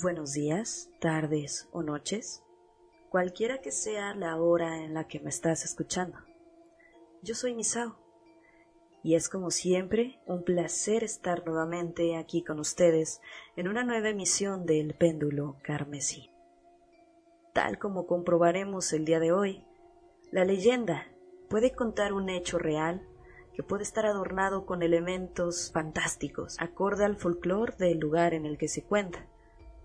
Buenos días, tardes o noches, cualquiera que sea la hora en la que me estás escuchando. Yo soy Misao y es como siempre un placer estar nuevamente aquí con ustedes en una nueva emisión del péndulo carmesí. Tal como comprobaremos el día de hoy, la leyenda puede contar un hecho real que puede estar adornado con elementos fantásticos, acorde al folclore del lugar en el que se cuenta,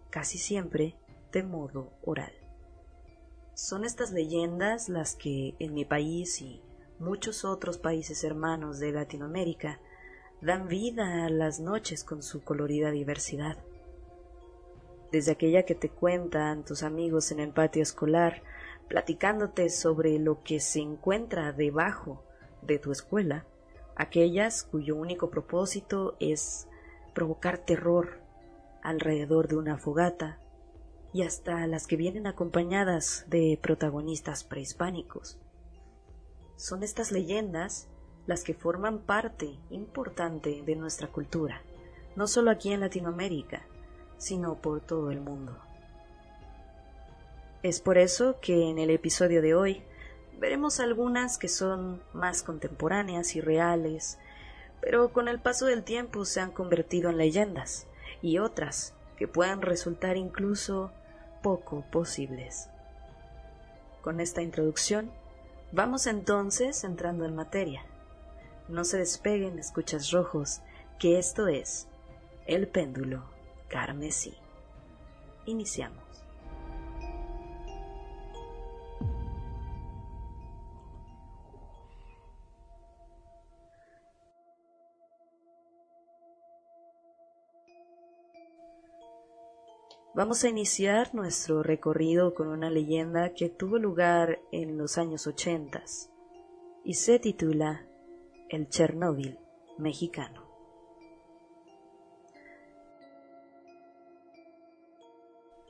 casi siempre de modo oral. Son estas leyendas las que en mi país y muchos otros países hermanos de Latinoamérica dan vida a las noches con su colorida diversidad. Desde aquella que te cuentan tus amigos en el patio escolar, platicándote sobre lo que se encuentra debajo de tu escuela, aquellas cuyo único propósito es provocar terror alrededor de una fogata, y hasta las que vienen acompañadas de protagonistas prehispánicos. Son estas leyendas las que forman parte importante de nuestra cultura, no solo aquí en Latinoamérica, sino por todo el mundo. Es por eso que en el episodio de hoy veremos algunas que son más contemporáneas y reales, pero con el paso del tiempo se han convertido en leyendas, y otras que puedan resultar incluso poco posibles. Con esta introducción, vamos entonces entrando en materia. No se despeguen, escuchas rojos, que esto es el péndulo carmesí. Iniciamos. Vamos a iniciar nuestro recorrido con una leyenda que tuvo lugar en los años ochentas y se titula El Chernóbil mexicano.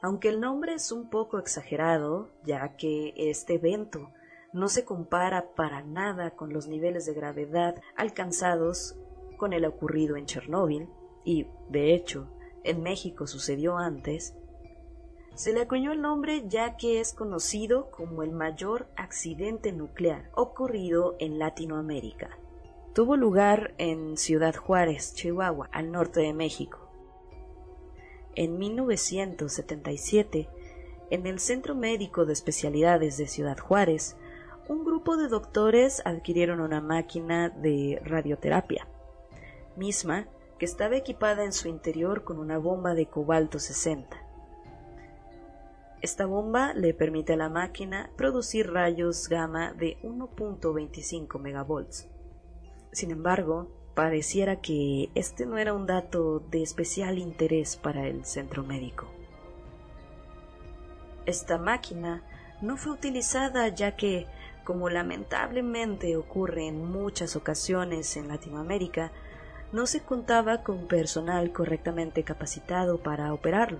Aunque el nombre es un poco exagerado, ya que este evento no se compara para nada con los niveles de gravedad alcanzados con el ocurrido en Chernóbil, y, de hecho, en México sucedió antes, se le acuñó el nombre ya que es conocido como el mayor accidente nuclear ocurrido en Latinoamérica. Tuvo lugar en Ciudad Juárez, Chihuahua, al norte de México. En 1977, en el Centro Médico de Especialidades de Ciudad Juárez, un grupo de doctores adquirieron una máquina de radioterapia, misma que estaba equipada en su interior con una bomba de cobalto 60. Esta bomba le permite a la máquina producir rayos gamma de 1.25 megavolts. Sin embargo, pareciera que este no era un dato de especial interés para el centro médico. Esta máquina no fue utilizada ya que, como lamentablemente ocurre en muchas ocasiones en Latinoamérica, no se contaba con personal correctamente capacitado para operarlo,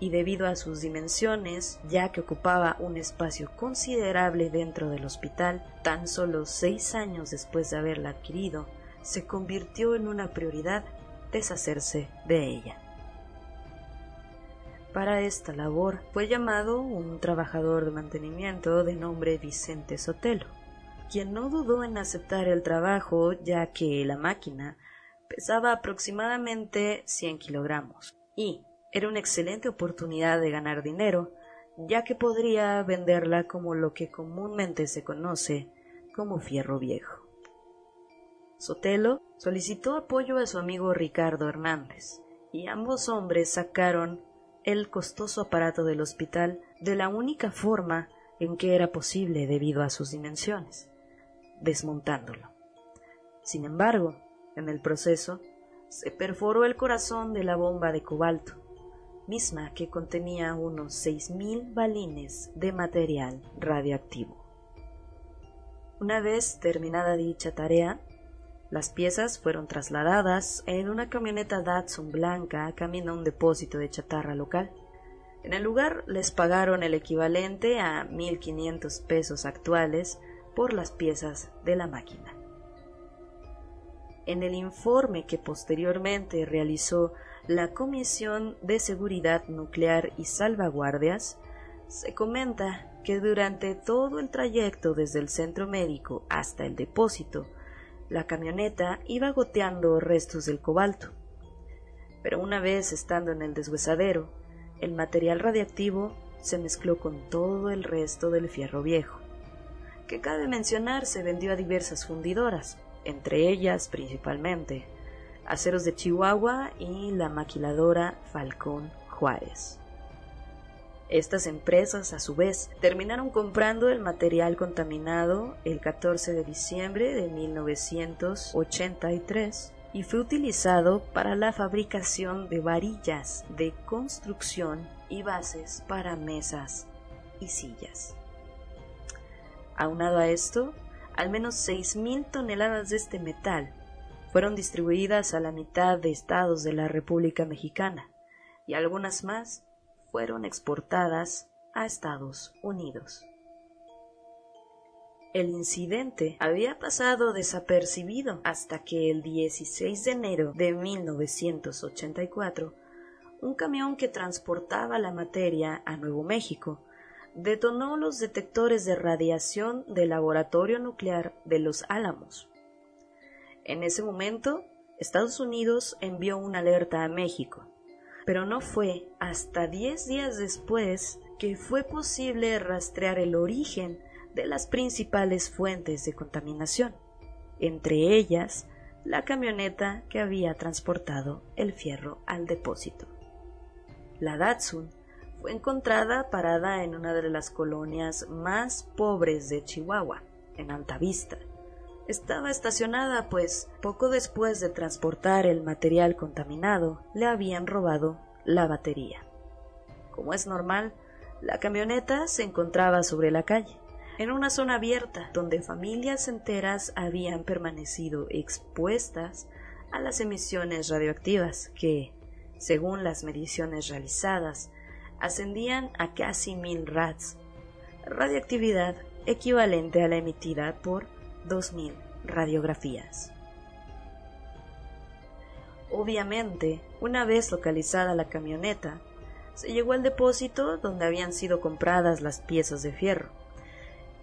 y debido a sus dimensiones, ya que ocupaba un espacio considerable dentro del hospital, tan solo seis años después de haberla adquirido, se convirtió en una prioridad deshacerse de ella. Para esta labor fue llamado un trabajador de mantenimiento de nombre Vicente Sotelo, quien no dudó en aceptar el trabajo ya que la máquina pesaba aproximadamente 100 kilogramos y era una excelente oportunidad de ganar dinero, ya que podría venderla como lo que comúnmente se conoce como fierro viejo. Sotelo solicitó apoyo a su amigo Ricardo Hernández, y ambos hombres sacaron el costoso aparato del hospital de la única forma en que era posible debido a sus dimensiones, desmontándolo. Sin embargo, en el proceso, se perforó el corazón de la bomba de cobalto, misma que contenía unos seis mil balines de material radioactivo. Una vez terminada dicha tarea, las piezas fueron trasladadas en una camioneta Datsun blanca camino a un depósito de chatarra local. En el lugar les pagaron el equivalente a 1.500 pesos actuales por las piezas de la máquina. En el informe que posteriormente realizó la Comisión de Seguridad Nuclear y Salvaguardias, se comenta que durante todo el trayecto desde el centro médico hasta el depósito, la camioneta iba goteando restos del cobalto. Pero una vez estando en el deshuesadero, el material radiactivo se mezcló con todo el resto del fierro viejo, que cabe mencionar se vendió a diversas fundidoras, entre ellas principalmente Aceros de Chihuahua y la maquiladora Falcón Juárez. Estas empresas, a su vez, terminaron comprando el material contaminado el 14 de diciembre de 1983 y fue utilizado para la fabricación de varillas de construcción y bases para mesas y sillas. Aunado a esto, al menos 6.000 toneladas de este metal fueron distribuidas a la mitad de estados de la República Mexicana y algunas más fueron exportadas a Estados Unidos. El incidente había pasado desapercibido hasta que el 16 de enero de 1984 un camión que transportaba la materia a Nuevo México detonó los detectores de radiación del laboratorio nuclear de Los Álamos. En ese momento, Estados Unidos envió una alerta a México, pero no fue hasta diez días después que fue posible rastrear el origen de las principales fuentes de contaminación, entre ellas la camioneta que había transportado el fierro al depósito. La Datsun fue encontrada parada en una de las colonias más pobres de Chihuahua, en Altavista. Estaba estacionada pues poco después de transportar el material contaminado le habían robado la batería. Como es normal, la camioneta se encontraba sobre la calle, en una zona abierta donde familias enteras habían permanecido expuestas a las emisiones radioactivas que, según las mediciones realizadas, ascendían a casi mil rats, radiactividad equivalente a la emitida por 2.000 radiografías. Obviamente, una vez localizada la camioneta, se llegó al depósito donde habían sido compradas las piezas de fierro,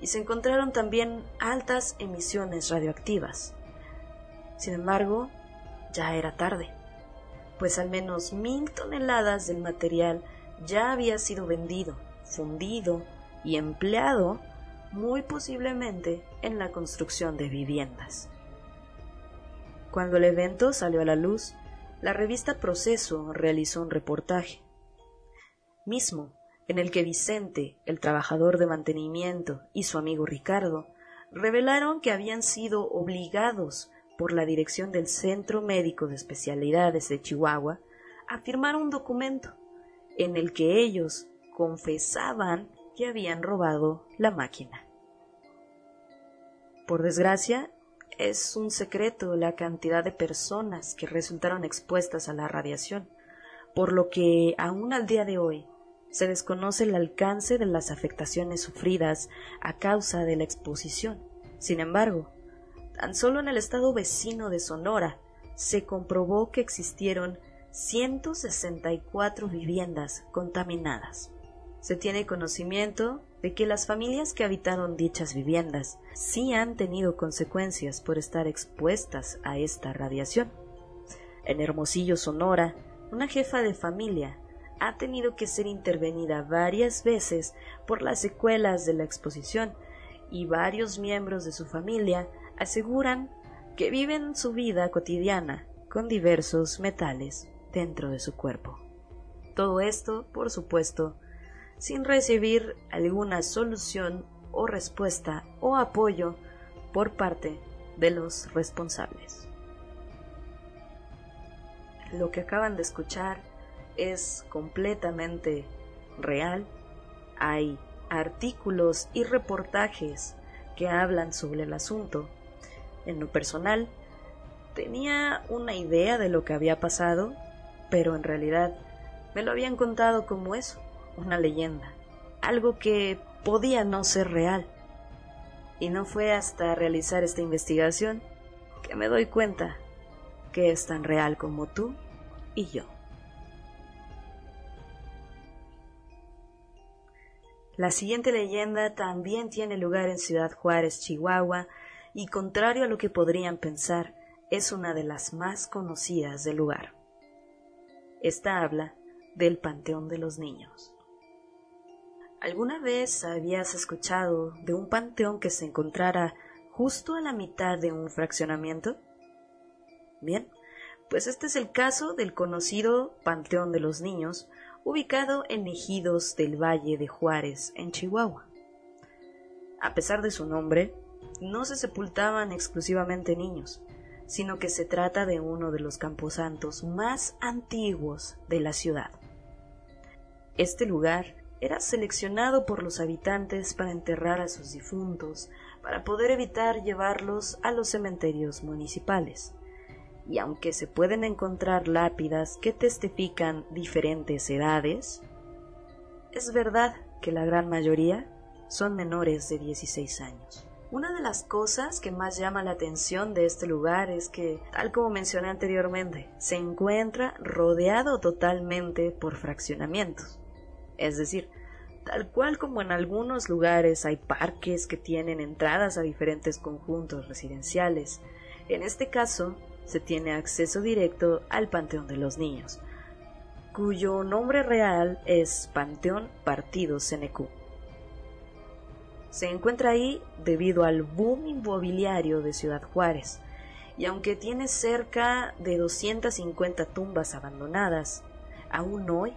y se encontraron también altas emisiones radioactivas. Sin embargo, ya era tarde, pues al menos mil toneladas del material ya había sido vendido, fundido y empleado muy posiblemente en la construcción de viviendas. Cuando el evento salió a la luz, la revista Proceso realizó un reportaje, mismo en el que Vicente, el trabajador de mantenimiento, y su amigo Ricardo revelaron que habían sido obligados por la dirección del Centro Médico de Especialidades de Chihuahua a firmar un documento en el que ellos confesaban que habían robado la máquina. Por desgracia, es un secreto la cantidad de personas que resultaron expuestas a la radiación, por lo que aún al día de hoy se desconoce el alcance de las afectaciones sufridas a causa de la exposición. Sin embargo, tan solo en el estado vecino de Sonora se comprobó que existieron 164 viviendas contaminadas. Se tiene conocimiento de que las familias que habitaron dichas viviendas sí han tenido consecuencias por estar expuestas a esta radiación. En Hermosillo, Sonora, una jefa de familia ha tenido que ser intervenida varias veces por las secuelas de la exposición y varios miembros de su familia aseguran que viven su vida cotidiana con diversos metales dentro de su cuerpo. Todo esto, por supuesto, sin recibir alguna solución o respuesta o apoyo por parte de los responsables. Lo que acaban de escuchar es completamente real. Hay artículos y reportajes que hablan sobre el asunto. En lo personal, tenía una idea de lo que había pasado, pero en realidad me lo habían contado como eso, una leyenda, algo que podía no ser real. Y no fue hasta realizar esta investigación que me doy cuenta que es tan real como tú y yo. La siguiente leyenda también tiene lugar en Ciudad Juárez, Chihuahua, y contrario a lo que podrían pensar, es una de las más conocidas del lugar. Esta habla del Panteón de los Niños. ¿Alguna vez habías escuchado de un panteón que se encontrara justo a la mitad de un fraccionamiento? Bien, pues este es el caso del conocido Panteón de los Niños, ubicado en Ejidos del Valle de Juárez, en Chihuahua. A pesar de su nombre, no se sepultaban exclusivamente niños, sino que se trata de uno de los camposantos más antiguos de la ciudad. Este lugar era seleccionado por los habitantes para enterrar a sus difuntos, para poder evitar llevarlos a los cementerios municipales. Y aunque se pueden encontrar lápidas que testifican diferentes edades, es verdad que la gran mayoría son menores de 16 años. Una de las cosas que más llama la atención de este lugar es que, tal como mencioné anteriormente, se encuentra rodeado totalmente por fraccionamientos. Es decir, tal cual como en algunos lugares hay parques que tienen entradas a diferentes conjuntos residenciales, en este caso se tiene acceso directo al Panteón de los Niños, cuyo nombre real es Panteón Partido CNQ se encuentra ahí debido al boom inmobiliario de Ciudad Juárez, y aunque tiene cerca de 250 tumbas abandonadas, aún hoy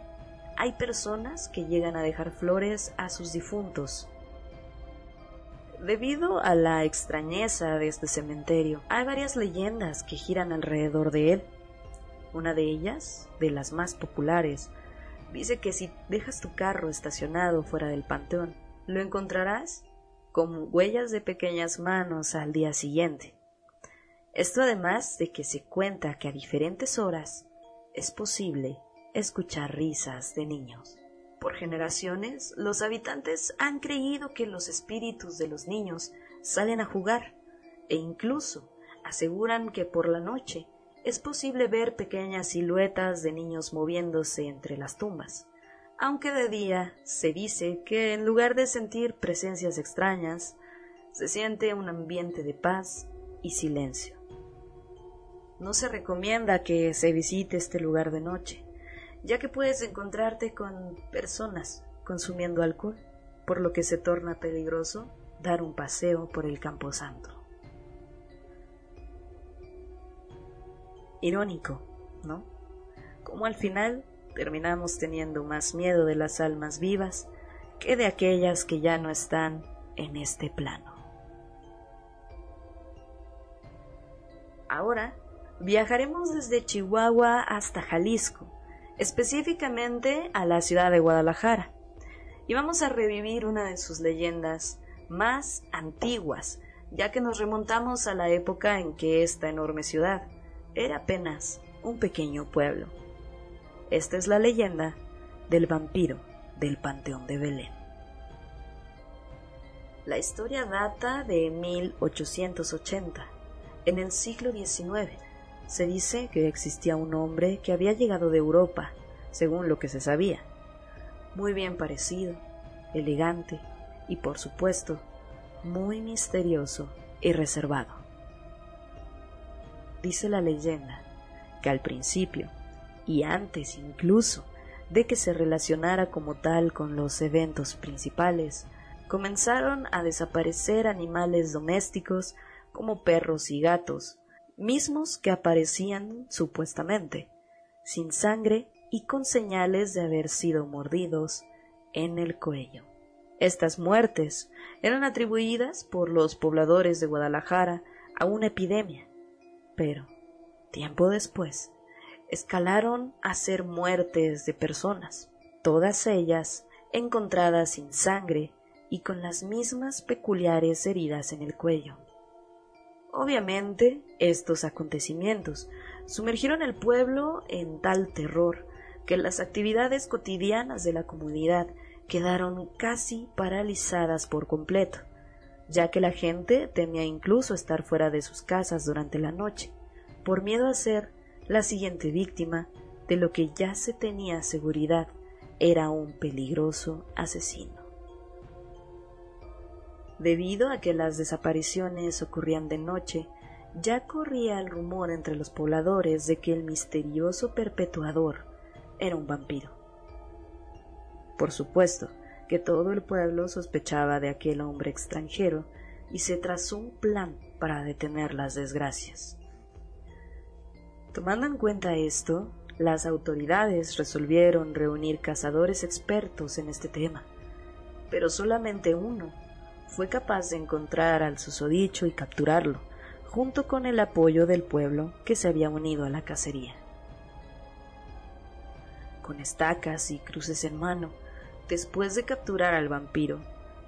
hay personas que llegan a dejar flores a sus difuntos. Debido a la extrañeza de este cementerio, hay varias leyendas que giran alrededor de él. Una de ellas, de las más populares, dice que si dejas tu carro estacionado fuera del panteón, lo encontrarás con huellas de pequeñas manos al día siguiente. Esto además de que se cuenta que a diferentes horas es posible escuchar risas de niños. Por generaciones, los habitantes han creído que los espíritus de los niños salen a jugar e incluso aseguran que por la noche es posible ver pequeñas siluetas de niños moviéndose entre las tumbas aunque de día se dice que en lugar de sentir presencias extrañas, se siente un ambiente de paz y silencio. No se recomienda que se visite este lugar de noche, ya que puedes encontrarte con personas consumiendo alcohol, por lo que se torna peligroso dar un paseo por el camposanto. Irónico, ¿no? Como al final terminamos teniendo más miedo de las almas vivas que de aquellas que ya no están en este plano. Ahora viajaremos desde Chihuahua hasta Jalisco, específicamente a la ciudad de Guadalajara, y vamos a revivir una de sus leyendas más antiguas, ya que nos remontamos a la época en que esta enorme ciudad era apenas un pequeño pueblo. Esta es la leyenda del vampiro del Panteón de Belén. La historia data de 1880. En el siglo XIX se dice que existía un hombre que había llegado de Europa, según lo que se sabía. Muy bien parecido, elegante y por supuesto muy misterioso y reservado. Dice la leyenda que al principio y antes incluso de que se relacionara como tal con los eventos principales, comenzaron a desaparecer animales domésticos como perros y gatos, mismos que aparecían supuestamente, sin sangre y con señales de haber sido mordidos en el cuello. Estas muertes eran atribuidas por los pobladores de Guadalajara a una epidemia, pero tiempo después escalaron a ser muertes de personas, todas ellas encontradas sin sangre y con las mismas peculiares heridas en el cuello. Obviamente, estos acontecimientos sumergieron al pueblo en tal terror que las actividades cotidianas de la comunidad quedaron casi paralizadas por completo, ya que la gente temía incluso estar fuera de sus casas durante la noche, por miedo a ser la siguiente víctima de lo que ya se tenía seguridad era un peligroso asesino. Debido a que las desapariciones ocurrían de noche, ya corría el rumor entre los pobladores de que el misterioso perpetuador era un vampiro. Por supuesto que todo el pueblo sospechaba de aquel hombre extranjero y se trazó un plan para detener las desgracias. Tomando en cuenta esto, las autoridades resolvieron reunir cazadores expertos en este tema, pero solamente uno fue capaz de encontrar al susodicho y capturarlo, junto con el apoyo del pueblo que se había unido a la cacería. Con estacas y cruces en mano, después de capturar al vampiro,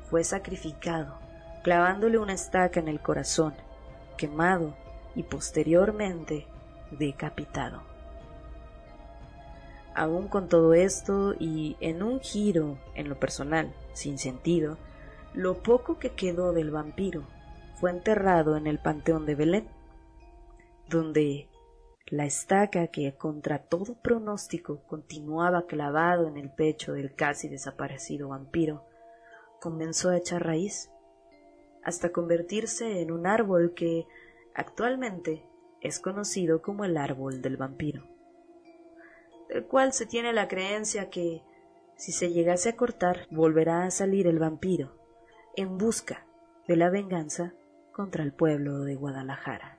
fue sacrificado, clavándole una estaca en el corazón, quemado y posteriormente decapitado. Aún con todo esto y en un giro en lo personal, sin sentido, lo poco que quedó del vampiro fue enterrado en el Panteón de Belén, donde la estaca que contra todo pronóstico continuaba clavado en el pecho del casi desaparecido vampiro comenzó a echar raíz, hasta convertirse en un árbol que actualmente es conocido como el árbol del vampiro, del cual se tiene la creencia que si se llegase a cortar volverá a salir el vampiro en busca de la venganza contra el pueblo de Guadalajara.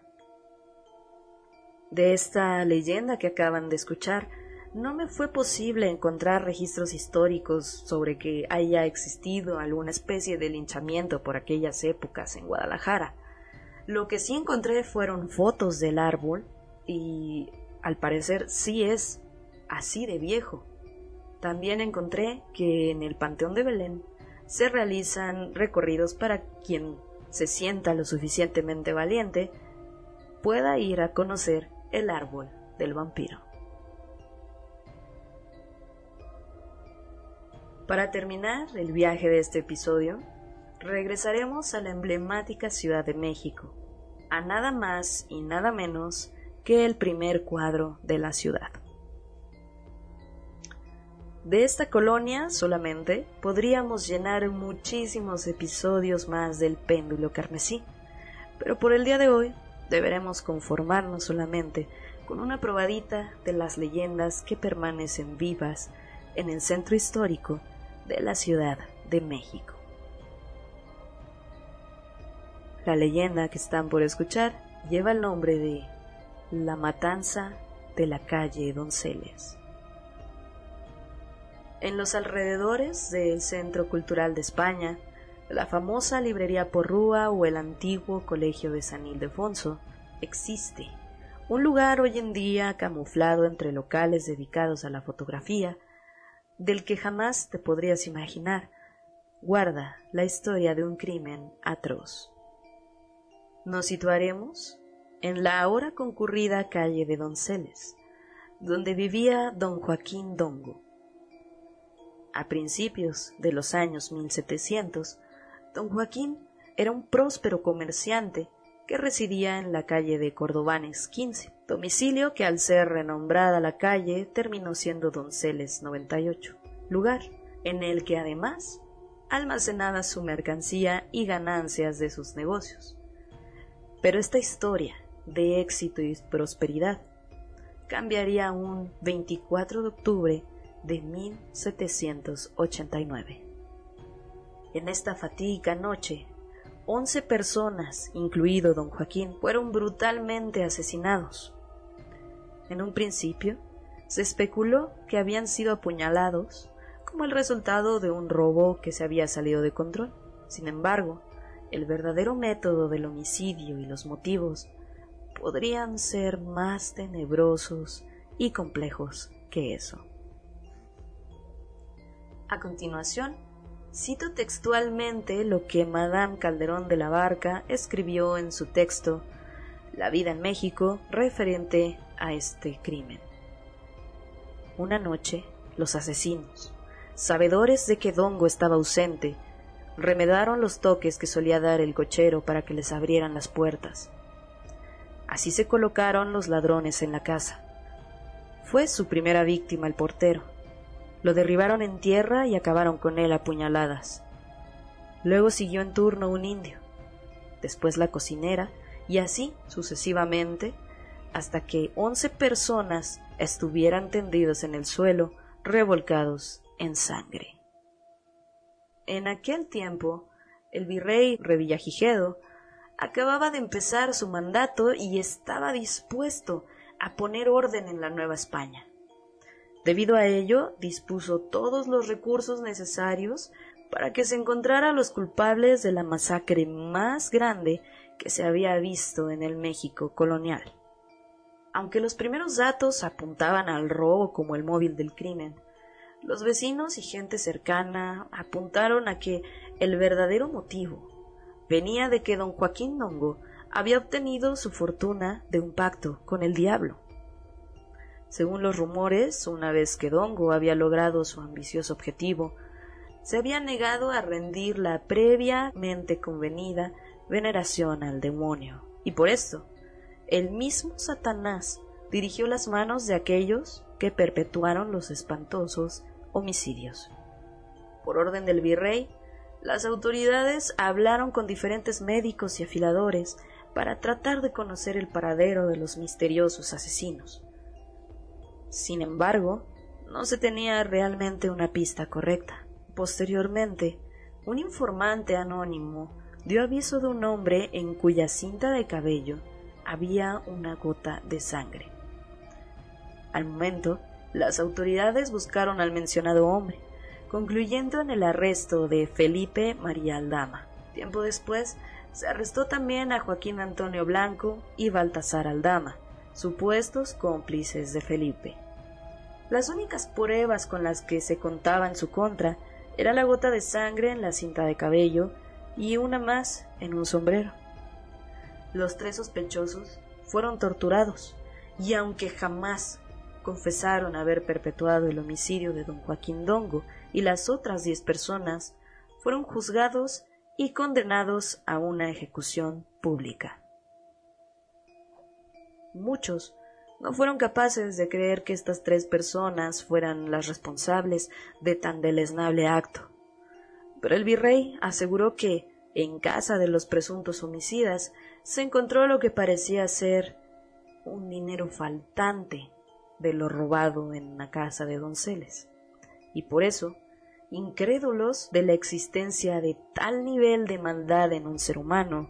De esta leyenda que acaban de escuchar, no me fue posible encontrar registros históricos sobre que haya existido alguna especie de linchamiento por aquellas épocas en Guadalajara. Lo que sí encontré fueron fotos del árbol y al parecer sí es así de viejo. También encontré que en el Panteón de Belén se realizan recorridos para quien se sienta lo suficientemente valiente pueda ir a conocer el árbol del vampiro. Para terminar el viaje de este episodio, regresaremos a la emblemática Ciudad de México, a nada más y nada menos que el primer cuadro de la ciudad. De esta colonia solamente podríamos llenar muchísimos episodios más del péndulo carmesí, pero por el día de hoy deberemos conformarnos solamente con una probadita de las leyendas que permanecen vivas en el centro histórico de la Ciudad de México. La leyenda que están por escuchar lleva el nombre de La Matanza de la calle Donceles. En los alrededores del Centro Cultural de España, la famosa librería Porrúa o el antiguo Colegio de San Ildefonso, existe un lugar hoy en día camuflado entre locales dedicados a la fotografía, del que jamás te podrías imaginar, guarda la historia de un crimen atroz. Nos situaremos en la ahora concurrida calle de Donceles, donde vivía don Joaquín Dongo, a principios de los años 1700, don Joaquín era un próspero comerciante que residía en la calle de Cordobanes 15, domicilio que al ser renombrada la calle terminó siendo Donceles 98, lugar en el que además almacenaba su mercancía y ganancias de sus negocios. Pero esta historia de éxito y prosperidad cambiaría un 24 de octubre de 1789. En esta fatídica noche, once personas, incluido don Joaquín, fueron brutalmente asesinados. En un principio, se especuló que habían sido apuñalados como el resultado de un robo que se había salido de control. Sin embargo, el verdadero método del homicidio y los motivos podrían ser más tenebrosos y complejos que eso. A continuación, cito textualmente lo que Madame Calderón de la Barca escribió en su texto La vida en México referente a este crimen. Una noche, los asesinos, sabedores de que Dongo estaba ausente, remedaron los toques que solía dar el cochero para que les abrieran las puertas. Así se colocaron los ladrones en la casa. Fue su primera víctima el portero, lo derribaron en tierra y acabaron con él a puñaladas. luego siguió en turno un indio, después la cocinera, y así sucesivamente, hasta que once personas estuvieran tendidos en el suelo, revolcados en sangre. En aquel tiempo, el virrey Revillagigedo acababa de empezar su mandato y estaba dispuesto a poner orden en la Nueva España. Debido a ello, dispuso todos los recursos necesarios para que se encontrara a los culpables de la masacre más grande que se había visto en el México colonial. Aunque los primeros datos apuntaban al robo como el móvil del crimen, los vecinos y gente cercana apuntaron a que el verdadero motivo venía de que don Joaquín Dongo había obtenido su fortuna de un pacto con el diablo. Según los rumores, una vez que Dongo había logrado su ambicioso objetivo, se había negado a rendir la previamente convenida veneración al demonio, y por esto el mismo Satanás dirigió las manos de aquellos que perpetuaron los espantosos homicidios. Por orden del virrey, las autoridades hablaron con diferentes médicos y afiladores para tratar de conocer el paradero de los misteriosos asesinos. Sin embargo, no se tenía realmente una pista correcta. Posteriormente, un informante anónimo dio aviso de un hombre en cuya cinta de cabello había una gota de sangre. Al momento, las autoridades buscaron al mencionado hombre, concluyendo en el arresto de Felipe María Aldama. Tiempo después, se arrestó también a Joaquín Antonio Blanco y Baltasar Aldama, supuestos cómplices de Felipe. Las únicas pruebas con las que se contaba en su contra era la gota de sangre en la cinta de cabello y una más en un sombrero. Los tres sospechosos fueron torturados y aunque jamás confesaron haber perpetuado el homicidio de don Joaquín Dongo y las otras diez personas, fueron juzgados y condenados a una ejecución pública. Muchos no fueron capaces de creer que estas tres personas fueran las responsables de tan deleznable acto. Pero el virrey aseguró que, en casa de los presuntos homicidas, se encontró lo que parecía ser un dinero faltante de lo robado en la casa de Donceles. Y por eso, incrédulos de la existencia de tal nivel de maldad en un ser humano,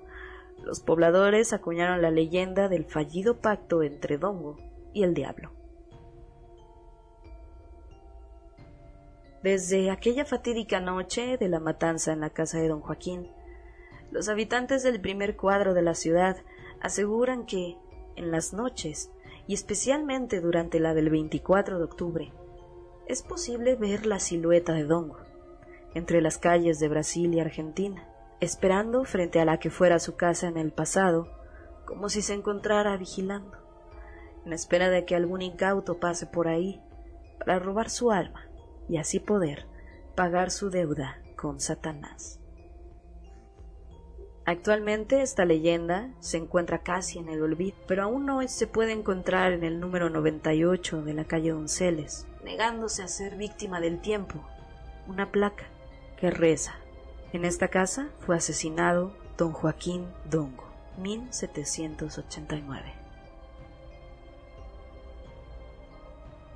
los pobladores acuñaron la leyenda del fallido pacto entre Dongo y el diablo. Desde aquella fatídica noche de la matanza en la casa de don Joaquín, los habitantes del primer cuadro de la ciudad aseguran que, en las noches, y especialmente durante la del 24 de octubre, es posible ver la silueta de Dongo entre las calles de Brasil y Argentina, esperando frente a la que fuera su casa en el pasado, como si se encontrara vigilando, en espera de que algún incauto pase por ahí para robar su alma y así poder pagar su deuda con Satanás. Actualmente esta leyenda se encuentra casi en el olvido, pero aún hoy se puede encontrar en el número 98 de la calle Donceles, negándose a ser víctima del tiempo, una placa que reza. En esta casa fue asesinado don Joaquín Dongo, 1789.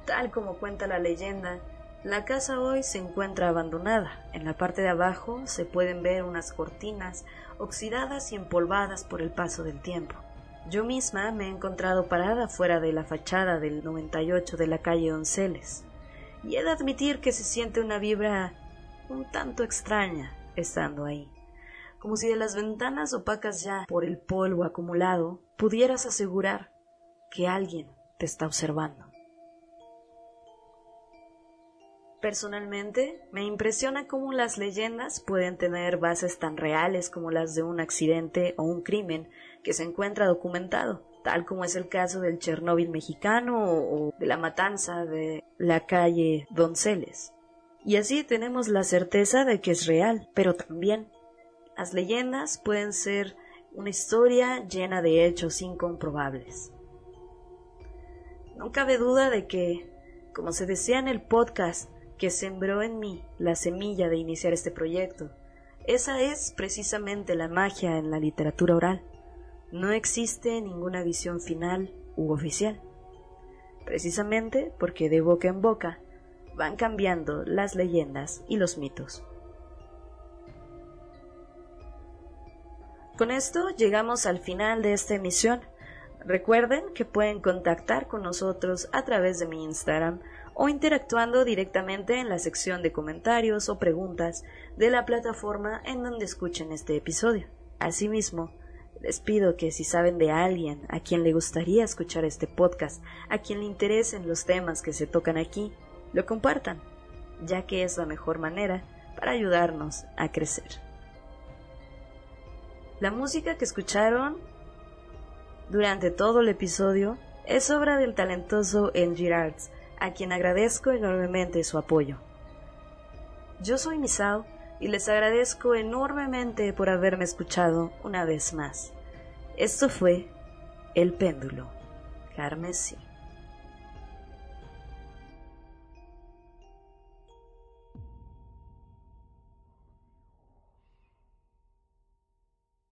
Tal como cuenta la leyenda, la casa hoy se encuentra abandonada. En la parte de abajo se pueden ver unas cortinas oxidadas y empolvadas por el paso del tiempo. Yo misma me he encontrado parada fuera de la fachada del 98 de la calle Onceles, y he de admitir que se siente una vibra un tanto extraña estando ahí, como si de las ventanas opacas ya por el polvo acumulado pudieras asegurar que alguien te está observando. Personalmente, me impresiona cómo las leyendas pueden tener bases tan reales como las de un accidente o un crimen que se encuentra documentado, tal como es el caso del Chernóbil mexicano o de la matanza de la calle Donceles. Y así tenemos la certeza de que es real, pero también las leyendas pueden ser una historia llena de hechos incomprobables. No cabe duda de que, como se decía en el podcast, que sembró en mí la semilla de iniciar este proyecto, Esa es precisamente la magia en la literatura oral. No existe ninguna visión final u oficial. Precisamente porque de boca en boca van cambiando las leyendas y los mitos. Con esto llegamos al final de esta emisión. Recuerden que pueden contactar con nosotros a través de mi Instagram o interactuando directamente en la sección de comentarios o preguntas de la plataforma en donde escuchen este episodio. Asimismo, les pido que si saben de alguien a quien le gustaría escuchar este podcast, a quien le interesen los temas que se tocan aquí, lo compartan, ya que es la mejor manera para ayudarnos a crecer. La música que escucharon durante todo el episodio es obra del talentoso N. Arts, a quien agradezco enormemente su apoyo. Yo soy Misao y les agradezco enormemente por haberme escuchado una vez más. Esto fue El péndulo carmesí.